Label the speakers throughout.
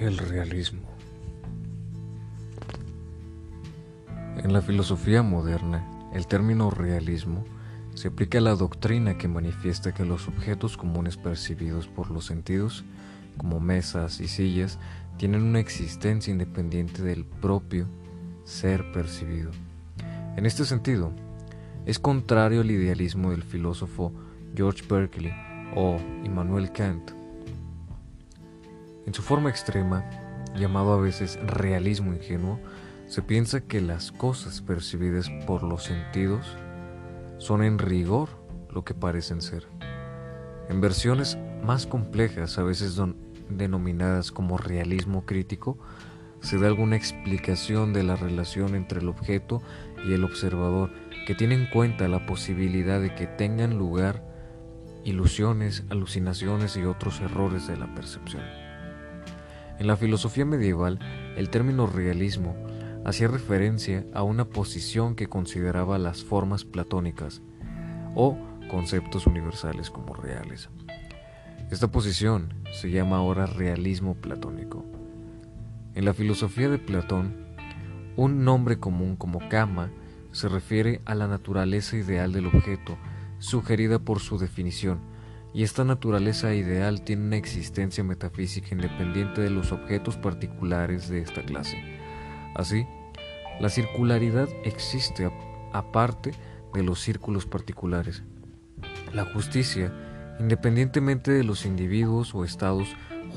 Speaker 1: El realismo. En la filosofía moderna, el término realismo se aplica a la doctrina que manifiesta que los objetos comunes percibidos por los sentidos, como mesas y sillas, tienen una existencia independiente del propio ser percibido. En este sentido, es contrario al idealismo del filósofo George Berkeley o Immanuel Kant, en su forma extrema, llamado a veces realismo ingenuo, se piensa que las cosas percibidas por los sentidos son en rigor lo que parecen ser. En versiones más complejas, a veces denominadas como realismo crítico, se da alguna explicación de la relación entre el objeto y el observador que tiene en cuenta la posibilidad de que tengan lugar ilusiones, alucinaciones y otros errores de la percepción. En la filosofía medieval, el término realismo hacía referencia a una posición que consideraba las formas platónicas o conceptos universales como reales. Esta posición se llama ahora realismo platónico. En la filosofía de Platón, un nombre común como kama se refiere a la naturaleza ideal del objeto, sugerida por su definición, y esta naturaleza ideal tiene una existencia metafísica independiente de los objetos particulares de esta clase. Así, la circularidad existe aparte de los círculos particulares. La justicia, independientemente de los individuos o estados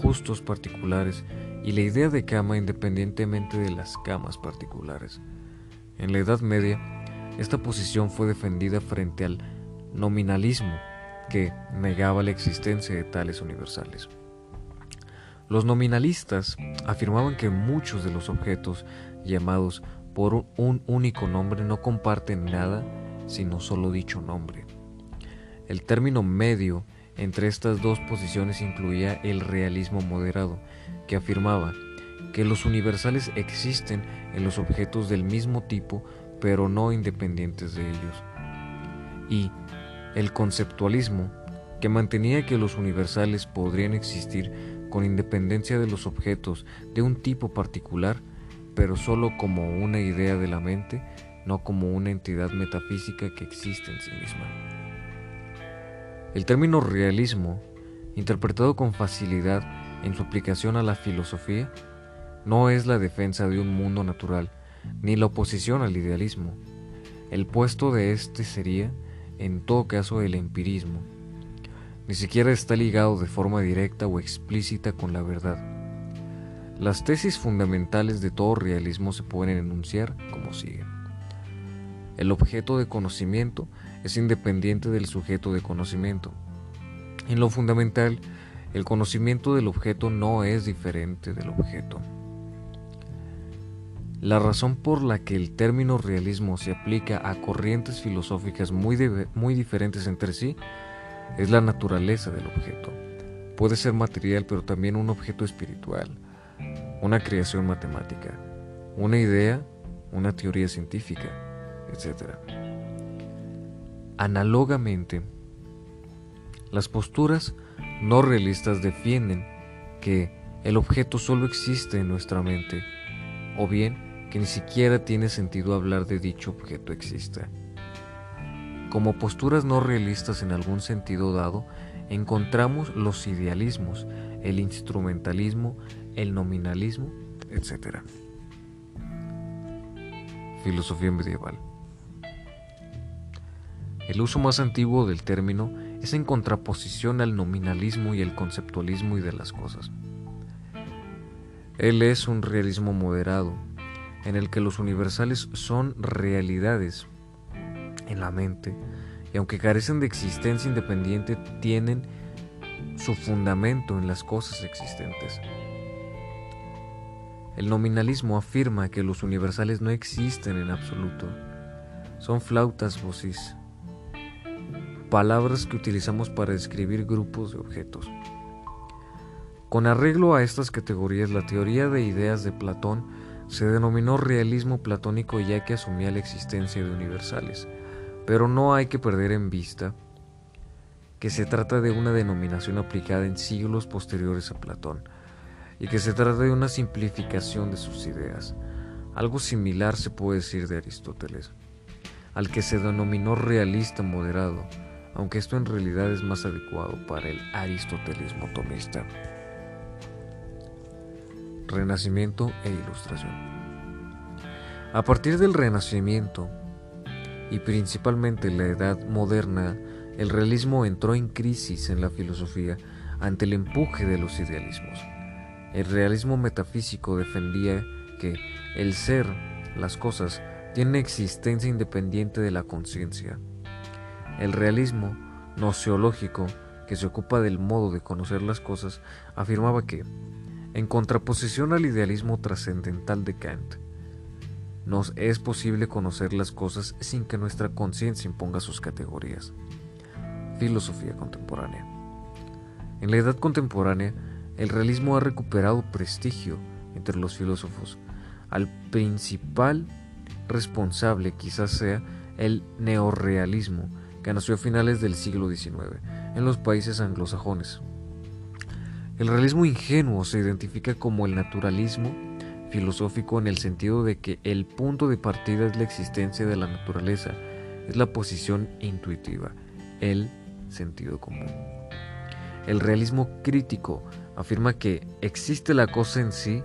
Speaker 1: justos particulares, y la idea de cama independientemente de las camas particulares. En la Edad Media, esta posición fue defendida frente al nominalismo, que negaba la existencia de tales universales. Los nominalistas afirmaban que muchos de los objetos llamados por un único nombre no comparten nada sino solo dicho nombre. El término medio entre estas dos posiciones incluía el realismo moderado, que afirmaba que los universales existen en los objetos del mismo tipo pero no independientes de ellos. Y el conceptualismo, que mantenía que los universales podrían existir con independencia de los objetos de un tipo particular, pero sólo como una idea de la mente, no como una entidad metafísica que existe en sí misma. El término realismo, interpretado con facilidad en su aplicación a la filosofía, no es la defensa de un mundo natural, ni la oposición al idealismo. El puesto de éste sería en todo caso el empirismo. Ni siquiera está ligado de forma directa o explícita con la verdad. Las tesis fundamentales de todo realismo se pueden enunciar como siguen. El objeto de conocimiento es independiente del sujeto de conocimiento. En lo fundamental, el conocimiento del objeto no es diferente del objeto. La razón por la que el término realismo se aplica a corrientes filosóficas muy, muy diferentes entre sí es la naturaleza del objeto. Puede ser material, pero también un objeto espiritual, una creación matemática, una idea, una teoría científica, etc. Análogamente, las posturas no realistas defienden que el objeto solo existe en nuestra mente, o bien que ni siquiera tiene sentido hablar de dicho objeto exista. Como posturas no realistas en algún sentido dado, encontramos los idealismos, el instrumentalismo, el nominalismo, etc. Filosofía medieval. El uso más antiguo del término es en contraposición al nominalismo y el conceptualismo y de las cosas. Él es un realismo moderado, en el que los universales son realidades en la mente y aunque carecen de existencia independiente tienen su fundamento en las cosas existentes. El nominalismo afirma que los universales no existen en absoluto. Son flautas vocis, palabras que utilizamos para describir grupos de objetos. Con arreglo a estas categorías, la teoría de ideas de Platón se denominó realismo platónico ya que asumía la existencia de universales, pero no hay que perder en vista que se trata de una denominación aplicada en siglos posteriores a Platón, y que se trata de una simplificación de sus ideas. Algo similar se puede decir de Aristóteles, al que se denominó realista moderado, aunque esto en realidad es más adecuado para el aristotelismo tomista. Renacimiento e Ilustración. A partir del Renacimiento, y principalmente en la Edad Moderna, el realismo entró en crisis en la filosofía ante el empuje de los idealismos. El realismo metafísico defendía que el ser, las cosas, tiene existencia independiente de la conciencia. El realismo nociológico, que se ocupa del modo de conocer las cosas, afirmaba que, en contraposición al idealismo trascendental de Kant, nos es posible conocer las cosas sin que nuestra conciencia imponga sus categorías. Filosofía contemporánea. En la edad contemporánea, el realismo ha recuperado prestigio entre los filósofos. Al principal responsable quizás sea el neorrealismo, que nació a finales del siglo XIX en los países anglosajones. El realismo ingenuo se identifica como el naturalismo filosófico en el sentido de que el punto de partida es la existencia de la naturaleza, es la posición intuitiva, el sentido común. El realismo crítico afirma que existe la cosa en sí,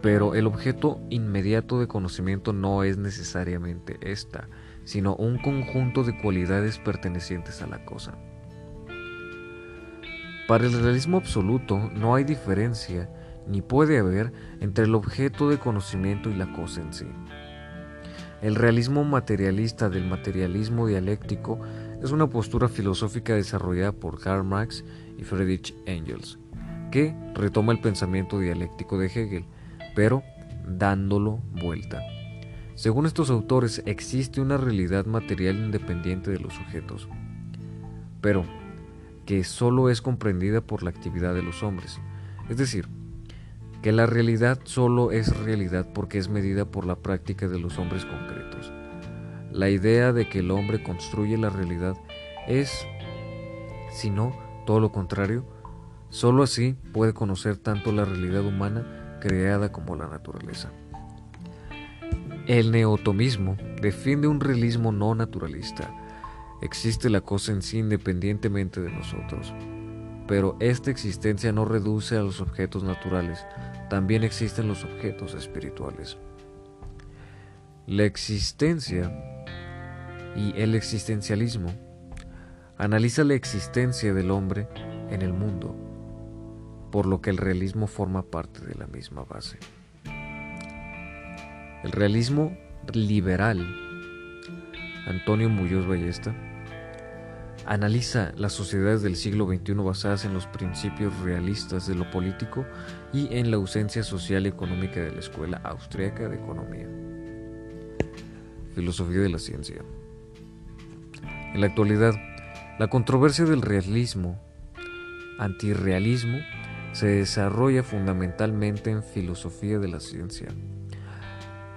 Speaker 1: pero el objeto inmediato de conocimiento no es necesariamente esta, sino un conjunto de cualidades pertenecientes a la cosa. Para el realismo absoluto no hay diferencia, ni puede haber, entre el objeto de conocimiento y la cosa en sí. El realismo materialista del materialismo dialéctico es una postura filosófica desarrollada por Karl Marx y Friedrich Engels, que retoma el pensamiento dialéctico de Hegel, pero dándolo vuelta. Según estos autores, existe una realidad material independiente de los sujetos, pero que solo es comprendida por la actividad de los hombres. Es decir, que la realidad solo es realidad porque es medida por la práctica de los hombres concretos. La idea de que el hombre construye la realidad es, si no, todo lo contrario, solo así puede conocer tanto la realidad humana creada como la naturaleza. El neotomismo defiende un realismo no naturalista. Existe la cosa en sí independientemente de nosotros. Pero esta existencia no reduce a los objetos naturales, también existen los objetos espirituales. La existencia y el existencialismo analiza la existencia del hombre en el mundo, por lo que el realismo forma parte de la misma base. El realismo liberal, Antonio Muñoz Ballesta, analiza las sociedades del siglo XXI basadas en los principios realistas de lo político y en la ausencia social y económica de la Escuela Austriaca de Economía. Filosofía de la ciencia. En la actualidad, la controversia del realismo, antirrealismo, se desarrolla fundamentalmente en filosofía de la ciencia.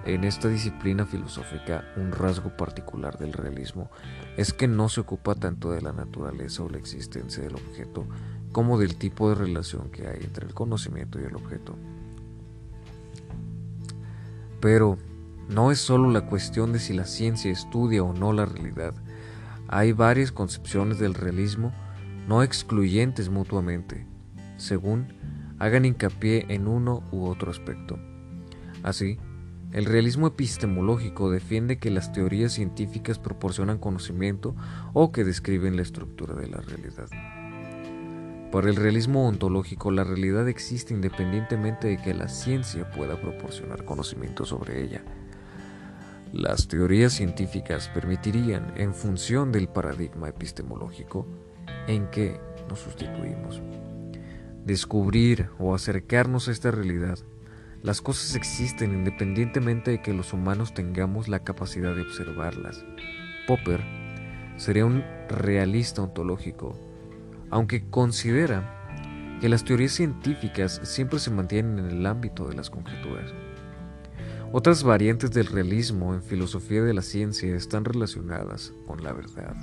Speaker 1: En esta disciplina filosófica, un rasgo particular del realismo es que no se ocupa tanto de la naturaleza o la existencia del objeto como del tipo de relación que hay entre el conocimiento y el objeto. Pero no es solo la cuestión de si la ciencia estudia o no la realidad. Hay varias concepciones del realismo no excluyentes mutuamente, según hagan hincapié en uno u otro aspecto. Así, el realismo epistemológico defiende que las teorías científicas proporcionan conocimiento o que describen la estructura de la realidad. Para el realismo ontológico, la realidad existe independientemente de que la ciencia pueda proporcionar conocimiento sobre ella. Las teorías científicas permitirían, en función del paradigma epistemológico en que nos sustituimos, descubrir o acercarnos a esta realidad las cosas existen independientemente de que los humanos tengamos la capacidad de observarlas. Popper sería un realista ontológico, aunque considera que las teorías científicas siempre se mantienen en el ámbito de las conjeturas. Otras variantes del realismo en filosofía de la ciencia están relacionadas con la verdad.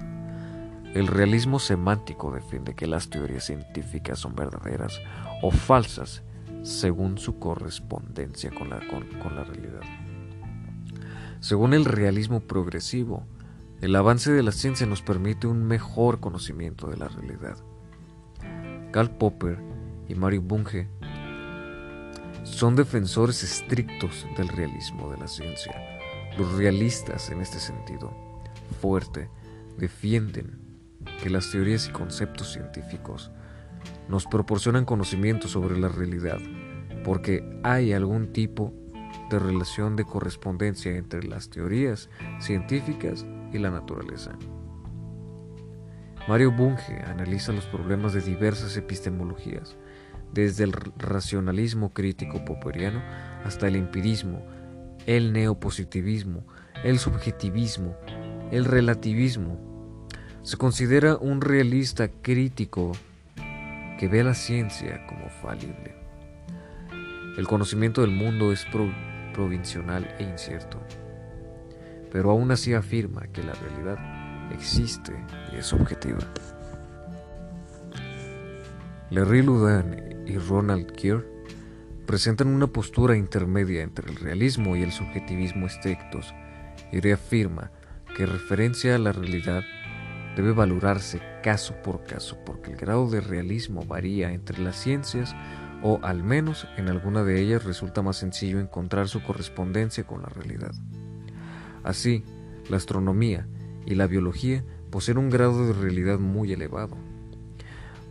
Speaker 1: El realismo semántico defiende que las teorías científicas son verdaderas o falsas según su correspondencia con la, con la realidad. Según el realismo progresivo, el avance de la ciencia nos permite un mejor conocimiento de la realidad. Karl Popper y Mario Bunge son defensores estrictos del realismo de la ciencia. Los realistas en este sentido, fuerte, defienden que las teorías y conceptos científicos nos proporcionan conocimiento sobre la realidad, porque hay algún tipo de relación de correspondencia entre las teorías científicas y la naturaleza. Mario Bunge analiza los problemas de diversas epistemologías, desde el racionalismo crítico popperiano hasta el empirismo, el neopositivismo, el subjetivismo, el relativismo. Se considera un realista crítico que ve a la ciencia como falible. El conocimiento del mundo es provincial e incierto, pero aún así afirma que la realidad existe y es objetiva. Larry Ludan y Ronald Kier presentan una postura intermedia entre el realismo y el subjetivismo estrictos y reafirma que referencia a la realidad debe valorarse caso por caso porque el grado de realismo varía entre las ciencias o al menos en alguna de ellas resulta más sencillo encontrar su correspondencia con la realidad. Así, la astronomía y la biología poseen un grado de realidad muy elevado,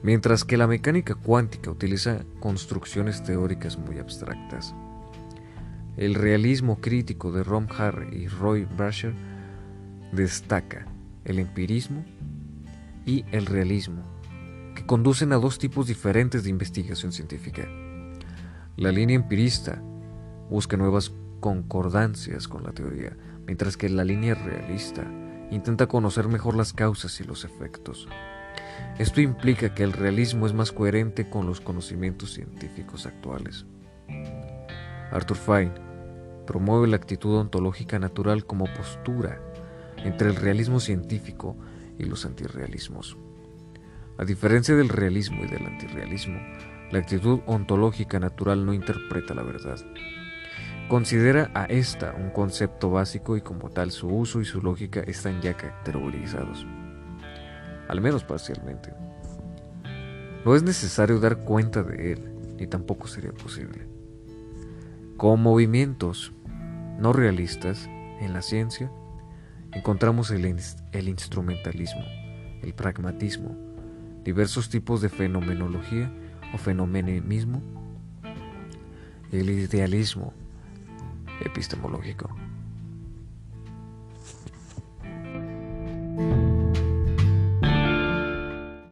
Speaker 1: mientras que la mecánica cuántica utiliza construcciones teóricas muy abstractas. El realismo crítico de Rom Harry y Roy Brasher destaca el empirismo y el realismo, que conducen a dos tipos diferentes de investigación científica. La línea empirista busca nuevas concordancias con la teoría, mientras que la línea realista intenta conocer mejor las causas y los efectos. Esto implica que el realismo es más coherente con los conocimientos científicos actuales. Arthur Fine promueve la actitud ontológica natural como postura entre el realismo científico y los antirrealismos. A diferencia del realismo y del antirrealismo, la actitud ontológica natural no interpreta la verdad. Considera a esta un concepto básico y como tal su uso y su lógica están ya categorizados, al menos parcialmente. No es necesario dar cuenta de él, ni tampoco sería posible. Con movimientos no realistas en la ciencia, encontramos el, el instrumentalismo, el pragmatismo, diversos tipos de fenomenología o fenomenismo, el idealismo epistemológico.